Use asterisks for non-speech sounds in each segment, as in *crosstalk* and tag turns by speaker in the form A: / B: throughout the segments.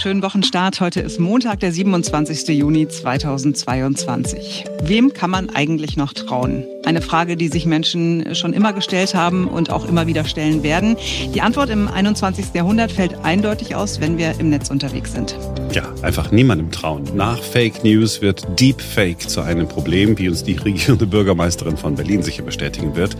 A: Schönen Wochenstart. Heute ist Montag, der 27. Juni 2022. Wem kann man eigentlich noch trauen? Eine Frage, die sich Menschen schon immer gestellt haben und auch immer wieder stellen werden. Die Antwort im 21. Jahrhundert fällt eindeutig aus, wenn wir im Netz unterwegs sind.
B: Ja, einfach niemandem trauen. Nach Fake News wird Deepfake zu einem Problem, wie uns die regierende Bürgermeisterin von Berlin sicher bestätigen wird.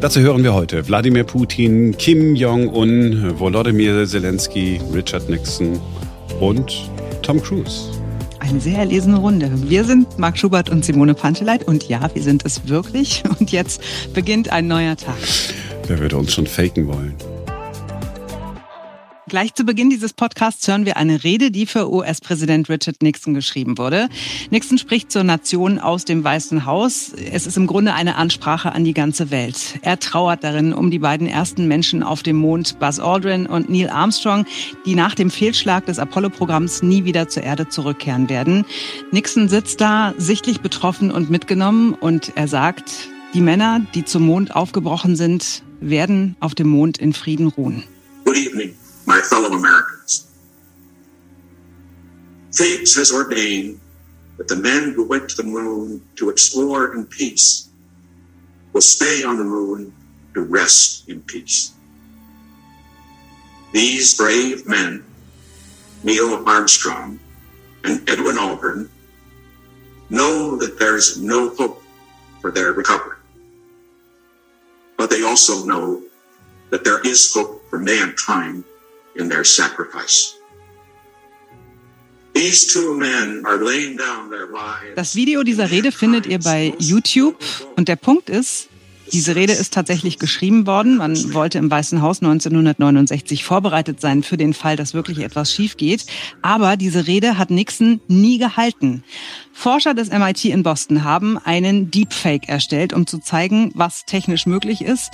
B: Dazu hören wir heute Wladimir Putin, Kim Jong-un, Volodymyr Zelensky, Richard Nixon und Tom Cruise.
A: Eine sehr erlesene Runde. Wir sind Marc Schubert und Simone Panteleit und ja, wir sind es wirklich. *laughs* Und jetzt beginnt ein neuer Tag.
B: Wer würde uns schon faken wollen?
A: Gleich zu Beginn dieses Podcasts hören wir eine Rede, die für US-Präsident Richard Nixon geschrieben wurde. Nixon spricht zur Nation aus dem Weißen Haus. Es ist im Grunde eine Ansprache an die ganze Welt. Er trauert darin um die beiden ersten Menschen auf dem Mond, Buzz Aldrin und Neil Armstrong, die nach dem Fehlschlag des Apollo-Programms nie wieder zur Erde zurückkehren werden. Nixon sitzt da, sichtlich betroffen und mitgenommen und er sagt, die Männer, die zum Mond aufgebrochen sind, werden auf dem Mond in Frieden ruhen.
C: Good evening. My fellow Americans. Fate has ordained that the men who went to the moon to explore in peace will stay on the moon to rest in peace. These brave men, Neil Armstrong and Edwin Aldrin, know that there's no hope for their recovery. But they also know that there is hope for mankind in their sacrifice.
A: Das Video dieser Rede findet ihr bei YouTube und der Punkt ist, diese Rede ist tatsächlich geschrieben worden. Man wollte im Weißen Haus 1969 vorbereitet sein für den Fall, dass wirklich etwas schief geht. Aber diese Rede hat Nixon nie gehalten. Forscher des MIT in Boston haben einen Deepfake erstellt, um zu zeigen, was technisch möglich ist.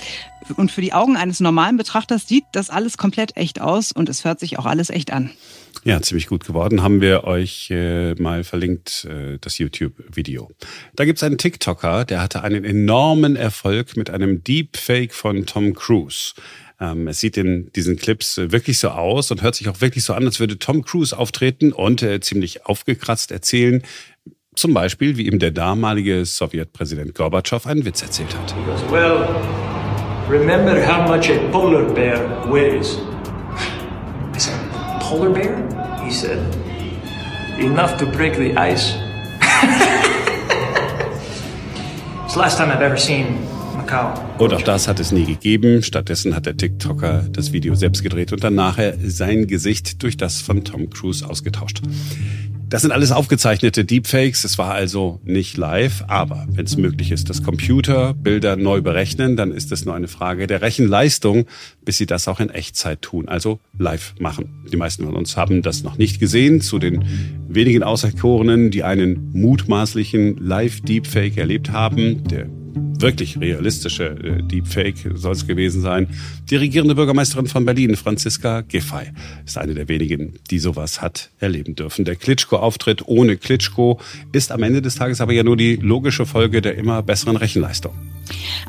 A: Und für die Augen eines normalen Betrachters sieht das alles komplett echt aus und es hört sich auch alles echt an.
B: Ja, ziemlich gut geworden. Haben wir euch äh, mal verlinkt, äh, das YouTube-Video. Da gibt's einen TikToker, der hatte einen enormen Erfolg mit einem Deepfake von Tom Cruise. Ähm, es sieht in diesen Clips äh, wirklich so aus und hört sich auch wirklich so an, als würde Tom Cruise auftreten und äh, ziemlich aufgekratzt erzählen, zum Beispiel, wie ihm der damalige Sowjetpräsident Gorbatschow einen Witz erzählt hat.
D: well, remember how much a polar bear weighs. I said, polar bear? He said, enough to break the ice. *laughs* it's the last time I've ever seen Macau.
B: Und auch das hat es nie gegeben. Stattdessen hat der TikToker das Video selbst gedreht und dann nachher sein Gesicht durch das von Tom Cruise ausgetauscht. Das sind alles aufgezeichnete Deepfakes. Es war also nicht live. Aber wenn es möglich ist, dass Computer Bilder neu berechnen, dann ist es nur eine Frage der Rechenleistung, bis sie das auch in Echtzeit tun, also live machen. Die meisten von uns haben das noch nicht gesehen. Zu den wenigen Auserkorenen, die einen mutmaßlichen Live-Deepfake erlebt haben, der wirklich realistische äh, Deepfake soll es gewesen sein. Die regierende Bürgermeisterin von Berlin, Franziska Giffey, ist eine der wenigen, die sowas hat erleben dürfen. Der Klitschko-Auftritt ohne Klitschko ist am Ende des Tages aber ja nur die logische Folge der immer besseren Rechenleistung.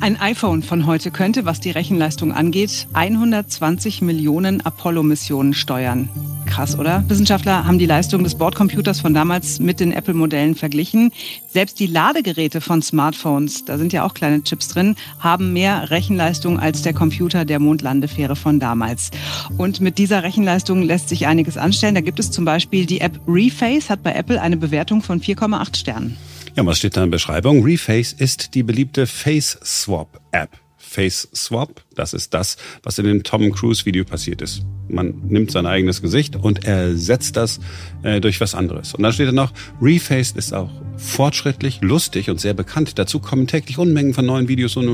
A: Ein iPhone von heute könnte, was die Rechenleistung angeht, 120 Millionen Apollo-Missionen steuern. Krass, oder? Wissenschaftler haben die Leistung des Bordcomputers von damals mit den Apple-Modellen verglichen. Selbst die Ladegeräte von Smartphones, da sind ja auch kleine Chips drin, haben mehr Rechenleistung als der Computer der Mondlandefähre von damals. Und mit dieser Rechenleistung lässt sich einiges anstellen. Da gibt es zum Beispiel die App Reface, hat bei Apple eine Bewertung von 4,8 Sternen.
B: Ja, was steht da in der Beschreibung? Reface ist die beliebte Face Swap App. Face Swap, das ist das, was in dem Tom Cruise Video passiert ist. Man nimmt sein eigenes Gesicht und ersetzt das äh, durch was anderes. Und dann steht da noch, Refaced ist auch fortschrittlich, lustig und sehr bekannt. Dazu kommen täglich Unmengen von neuen Videos und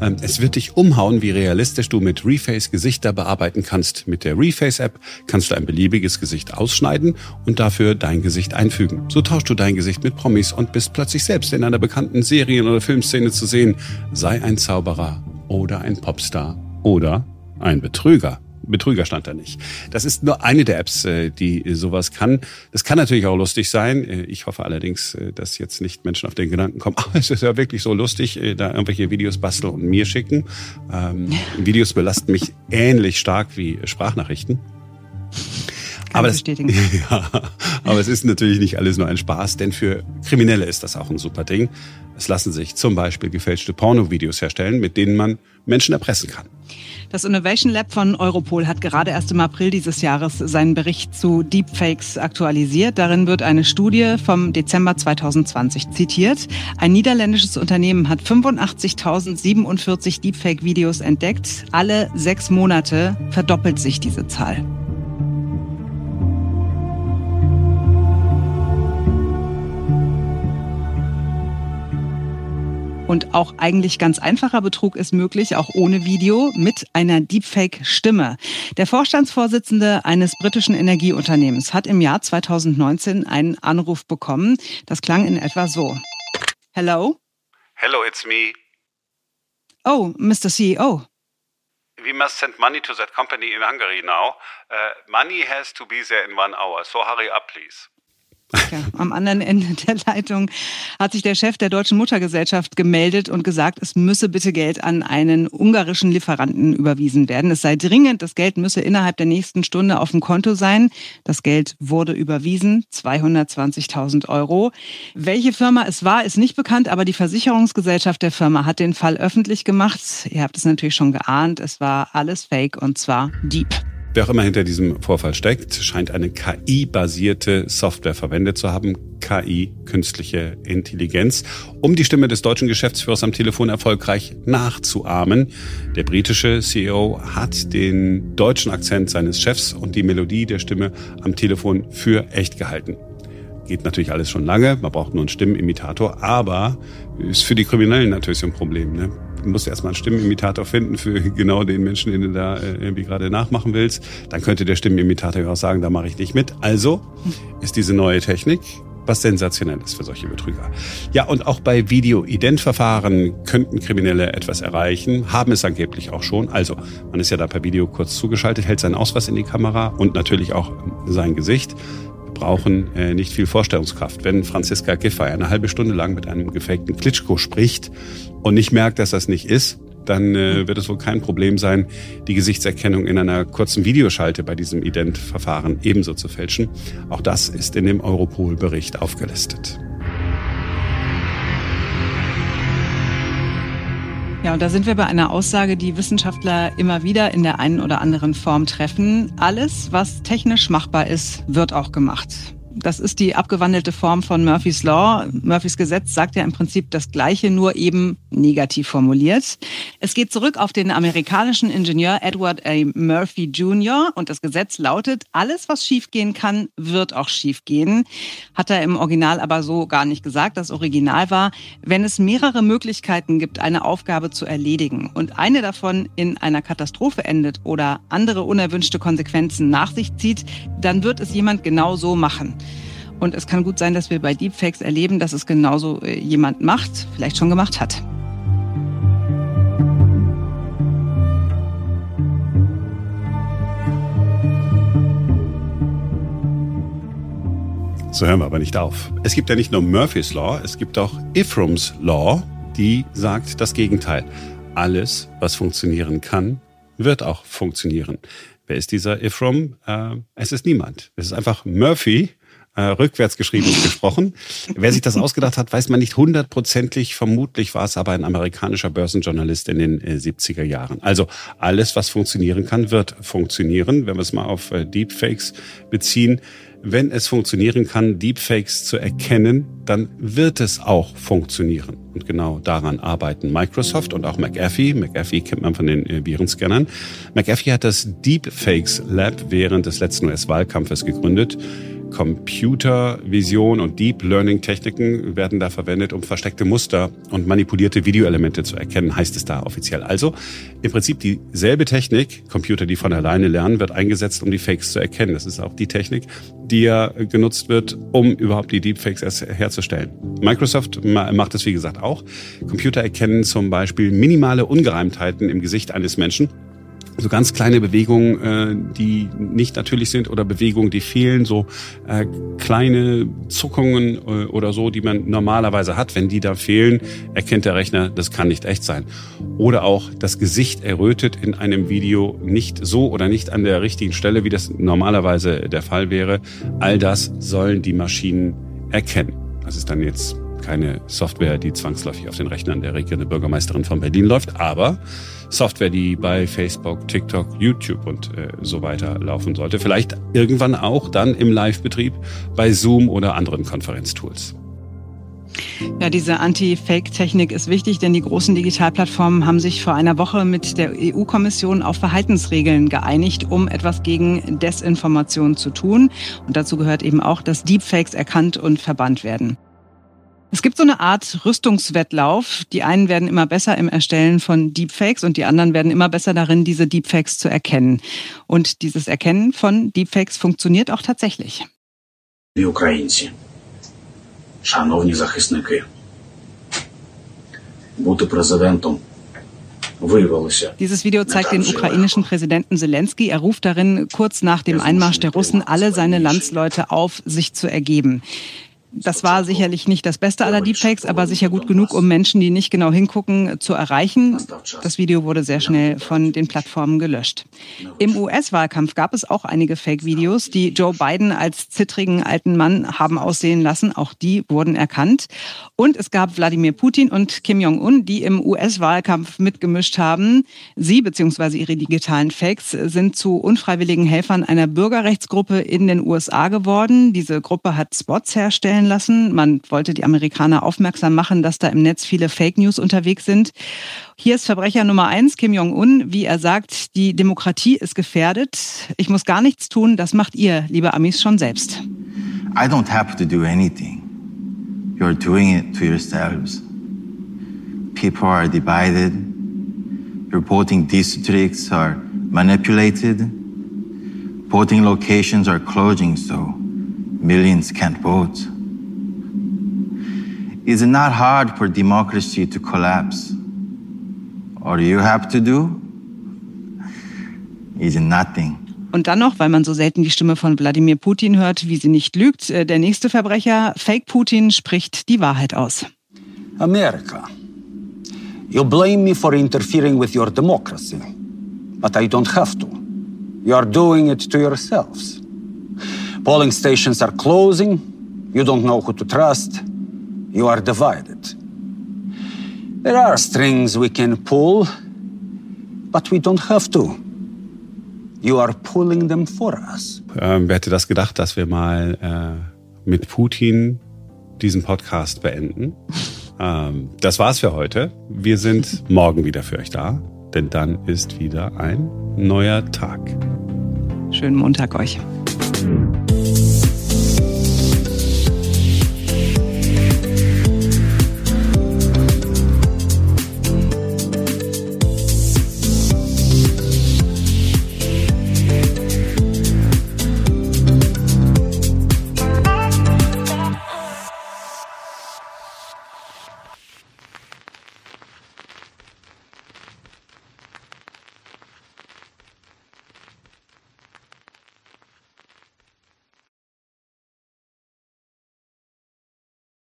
B: ähm, es wird dich umhauen, wie realistisch du mit Reface Gesichter bearbeiten kannst. Mit der Reface App kannst du ein beliebiges Gesicht ausschneiden und dafür dein Gesicht einfügen. So tauschst du dein Gesicht mit Promis und bist plötzlich selbst in einer bekannten Serien- oder Filmszene zu sehen. Sei ein Zauberer oder ein Popstar oder ein Betrüger. Betrüger stand da nicht. Das ist nur eine der Apps, äh, die sowas kann. Das kann natürlich auch lustig sein. Äh, ich hoffe allerdings, äh, dass jetzt nicht Menschen auf den Gedanken kommen, oh, *laughs* es ist ja wirklich so lustig, da irgendwelche Videos basteln und mir schicken. Ähm, *laughs* Videos belasten mich ähnlich stark wie Sprachnachrichten. Aber, das, *laughs* ja, aber es ist natürlich nicht alles nur ein Spaß, denn für Kriminelle ist das auch ein super Ding. Es lassen sich zum Beispiel gefälschte Pornovideos herstellen, mit denen man Menschen erpressen kann.
A: Das Innovation Lab von Europol hat gerade erst im April dieses Jahres seinen Bericht zu Deepfakes aktualisiert. Darin wird eine Studie vom Dezember 2020 zitiert. Ein niederländisches Unternehmen hat 85.047 Deepfake-Videos entdeckt. Alle sechs Monate verdoppelt sich diese Zahl. Und auch eigentlich ganz einfacher Betrug ist möglich, auch ohne Video, mit einer Deepfake-Stimme. Der Vorstandsvorsitzende eines britischen Energieunternehmens hat im Jahr 2019 einen Anruf bekommen. Das klang in etwa so. Hello?
B: Hello, it's me.
A: Oh, Mr. CEO.
B: We must send money to that company in Hungary now. Uh, money has to be there in one hour, so hurry up, please.
A: Ja, am anderen Ende der Leitung hat sich der Chef der Deutschen Muttergesellschaft gemeldet und gesagt, es müsse bitte Geld an einen ungarischen Lieferanten überwiesen werden. Es sei dringend, das Geld müsse innerhalb der nächsten Stunde auf dem Konto sein. Das Geld wurde überwiesen, 220.000 Euro. Welche Firma es war, ist nicht bekannt, aber die Versicherungsgesellschaft der Firma hat den Fall öffentlich gemacht. Ihr habt es natürlich schon geahnt, es war alles Fake und zwar Deep.
B: Wer auch immer hinter diesem Vorfall steckt, scheint eine KI-basierte Software verwendet zu haben. KI, künstliche Intelligenz, um die Stimme des deutschen Geschäftsführers am Telefon erfolgreich nachzuahmen. Der britische CEO hat den deutschen Akzent seines Chefs und die Melodie der Stimme am Telefon für echt gehalten. Geht natürlich alles schon lange, man braucht nur einen Stimmenimitator, aber ist für die Kriminellen natürlich ein Problem. Ne? Du musst erstmal einen Stimmenimitator finden für genau den Menschen, den du da äh, irgendwie gerade nachmachen willst. Dann könnte der Stimmenimitator ja auch sagen, da mache ich nicht mit. Also ist diese neue Technik was sensationell ist für solche Betrüger. Ja, und auch bei Video-Ident-Verfahren könnten Kriminelle etwas erreichen, haben es angeblich auch schon. Also, man ist ja da per Video kurz zugeschaltet, hält seinen Ausweis in die Kamera und natürlich auch sein Gesicht brauchen äh, nicht viel Vorstellungskraft. Wenn Franziska Giffey eine halbe Stunde lang mit einem gefakten Klitschko spricht und nicht merkt, dass das nicht ist, dann äh, wird es wohl kein Problem sein, die Gesichtserkennung in einer kurzen Videoschalte bei diesem Ident-Verfahren ebenso zu fälschen. Auch das ist in dem Europol-Bericht aufgelistet.
A: Ja, und da sind wir bei einer Aussage, die Wissenschaftler immer wieder in der einen oder anderen Form treffen. Alles, was technisch machbar ist, wird auch gemacht. Das ist die abgewandelte Form von Murphy's Law. Murphys Gesetz sagt ja im Prinzip das Gleiche, nur eben negativ formuliert. Es geht zurück auf den amerikanischen Ingenieur Edward A. Murphy Jr. und das Gesetz lautet, alles, was schiefgehen kann, wird auch schiefgehen. Hat er im Original aber so gar nicht gesagt. Das Original war, wenn es mehrere Möglichkeiten gibt, eine Aufgabe zu erledigen und eine davon in einer Katastrophe endet oder andere unerwünschte Konsequenzen nach sich zieht, dann wird es jemand genau so machen. Und es kann gut sein, dass wir bei Deepfakes erleben, dass es genauso äh, jemand macht, vielleicht schon gemacht hat.
B: So hören wir aber nicht auf. Es gibt ja nicht nur Murphy's Law, es gibt auch Ephraims Law, die sagt das Gegenteil. Alles, was funktionieren kann, wird auch funktionieren. Wer ist dieser Ephraim? Äh, es ist niemand. Es ist einfach Murphy, äh, rückwärts geschrieben und gesprochen. Wer sich das ausgedacht hat, weiß man nicht hundertprozentig. Vermutlich war es aber ein amerikanischer Börsenjournalist in den äh, 70er Jahren. Also alles, was funktionieren kann, wird funktionieren. Wenn wir es mal auf äh, Deepfakes beziehen, wenn es funktionieren kann, Deepfakes zu erkennen, dann wird es auch funktionieren. Und genau daran arbeiten Microsoft und auch McAfee. McAfee kennt man von den äh, Virenscannern. McAfee hat das Deepfakes Lab während des letzten US-Wahlkampfes gegründet. Computervision und Deep Learning Techniken werden da verwendet, um versteckte Muster und manipulierte Videoelemente zu erkennen, heißt es da offiziell. Also im Prinzip dieselbe Technik, Computer, die von alleine lernen, wird eingesetzt, um die Fakes zu erkennen. Das ist auch die Technik, die ja genutzt wird, um überhaupt die Deepfakes erst herzustellen. Microsoft macht es wie gesagt auch. Computer erkennen zum Beispiel minimale Ungereimtheiten im Gesicht eines Menschen so ganz kleine Bewegungen, äh, die nicht natürlich sind oder Bewegungen, die fehlen, so äh, kleine Zuckungen äh, oder so, die man normalerweise hat. Wenn die da fehlen, erkennt der Rechner, das kann nicht echt sein. Oder auch das Gesicht errötet in einem Video nicht so oder nicht an der richtigen Stelle, wie das normalerweise der Fall wäre. All das sollen die Maschinen erkennen. Das ist dann jetzt keine Software, die zwangsläufig auf den Rechnern der regierenden Bürgermeisterin von Berlin läuft, aber Software, die bei Facebook, TikTok, YouTube und äh, so weiter laufen sollte. Vielleicht irgendwann auch dann im Live-Betrieb bei Zoom oder anderen Konferenztools.
A: Ja, diese Anti-Fake-Technik ist wichtig, denn die großen Digitalplattformen haben sich vor einer Woche mit der EU-Kommission auf Verhaltensregeln geeinigt, um etwas gegen Desinformation zu tun. Und dazu gehört eben auch, dass Deepfakes erkannt und verbannt werden. Es gibt so eine Art Rüstungswettlauf. Die einen werden immer besser im Erstellen von Deepfakes und die anderen werden immer besser darin, diese Deepfakes zu erkennen. Und dieses Erkennen von Deepfakes funktioniert auch tatsächlich.
C: Die Українці, шановні захисники, бути президентом
A: dieses Video zeigt den ukrainischen Präsidenten Zelensky. Er ruft darin kurz nach dem Einmarsch der Russen alle seine Landsleute auf, sich zu ergeben. Das war sicherlich nicht das Beste aller Deepfakes, aber sicher gut genug, um Menschen, die nicht genau hingucken, zu erreichen. Das Video wurde sehr schnell von den Plattformen gelöscht. Im US-Wahlkampf gab es auch einige Fake-Videos, die Joe Biden als zittrigen alten Mann haben aussehen lassen. Auch die wurden erkannt. Und es gab Wladimir Putin und Kim Jong-un, die im US-Wahlkampf mitgemischt haben. Sie bzw. ihre digitalen Fakes sind zu unfreiwilligen Helfern einer Bürgerrechtsgruppe in den USA geworden. Diese Gruppe hat Spots herstellen stellen lassen. Man wollte die Amerikaner aufmerksam machen, dass da im Netz viele Fake News unterwegs sind. Hier ist Verbrecher Nummer eins, Kim Jong-un. Wie er sagt, die Demokratie ist gefährdet. Ich muss gar nichts tun. Das macht ihr, liebe Amis, schon selbst.
E: I don't have to do anything. You're doing it to yourselves. People are divided. Your voting districts are manipulated. Voting locations are closing, so millions can't vote. Is it not hard for democracy to collapse? All you have to do is nothing.
A: Und dann noch, weil man so selten die Stimme von Wladimir Putin hört, wie sie nicht lügt, äh, der nächste Verbrecher, Fake Putin, spricht die Wahrheit aus.
F: America, you blame me for interfering with your democracy, but I don't have to. You are doing it to yourselves. Polling stations are closing, you don't know who to trust, you are divided. There are strings we can pull, but we don't have to. You are pulling them for us.
B: Ähm, wer hätte das gedacht, dass wir mal äh, mit Putin diesen Podcast beenden? *laughs* ähm, das war's für heute. Wir sind *laughs* morgen wieder für euch da, denn dann ist wieder ein neuer Tag.
A: Schönen Montag euch.